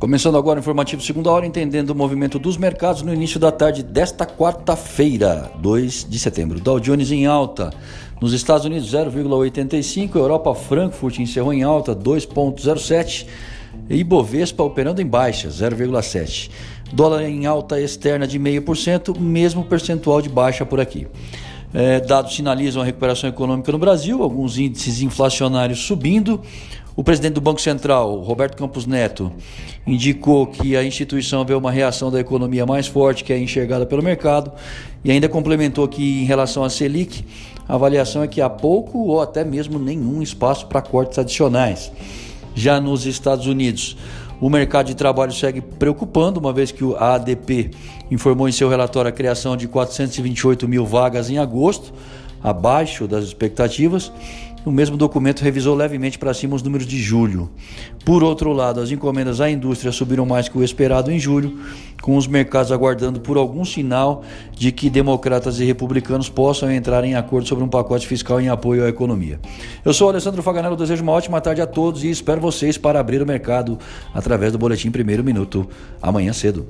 Começando agora o informativo segunda hora, entendendo o movimento dos mercados no início da tarde desta quarta-feira, 2 de setembro. Dow Jones em alta, nos Estados Unidos 0,85, Europa Frankfurt encerrou em alta 2,07 e Bovespa operando em baixa 0,7. Dólar em alta externa de 0,5%, mesmo percentual de baixa por aqui. É, dados sinalizam a recuperação econômica no Brasil, alguns índices inflacionários subindo. O presidente do Banco Central, Roberto Campos Neto, indicou que a instituição vê uma reação da economia mais forte que é enxergada pelo mercado e ainda complementou que, em relação à Selic, a avaliação é que há pouco ou até mesmo nenhum espaço para cortes adicionais. Já nos Estados Unidos, o mercado de trabalho segue preocupando, uma vez que o ADP informou em seu relatório a criação de 428 mil vagas em agosto, abaixo das expectativas. O mesmo documento revisou levemente para cima os números de julho. Por outro lado, as encomendas à indústria subiram mais que o esperado em julho, com os mercados aguardando por algum sinal de que democratas e republicanos possam entrar em acordo sobre um pacote fiscal em apoio à economia. Eu sou Alessandro Faganello, desejo uma ótima tarde a todos e espero vocês para abrir o mercado através do boletim Primeiro Minuto amanhã cedo.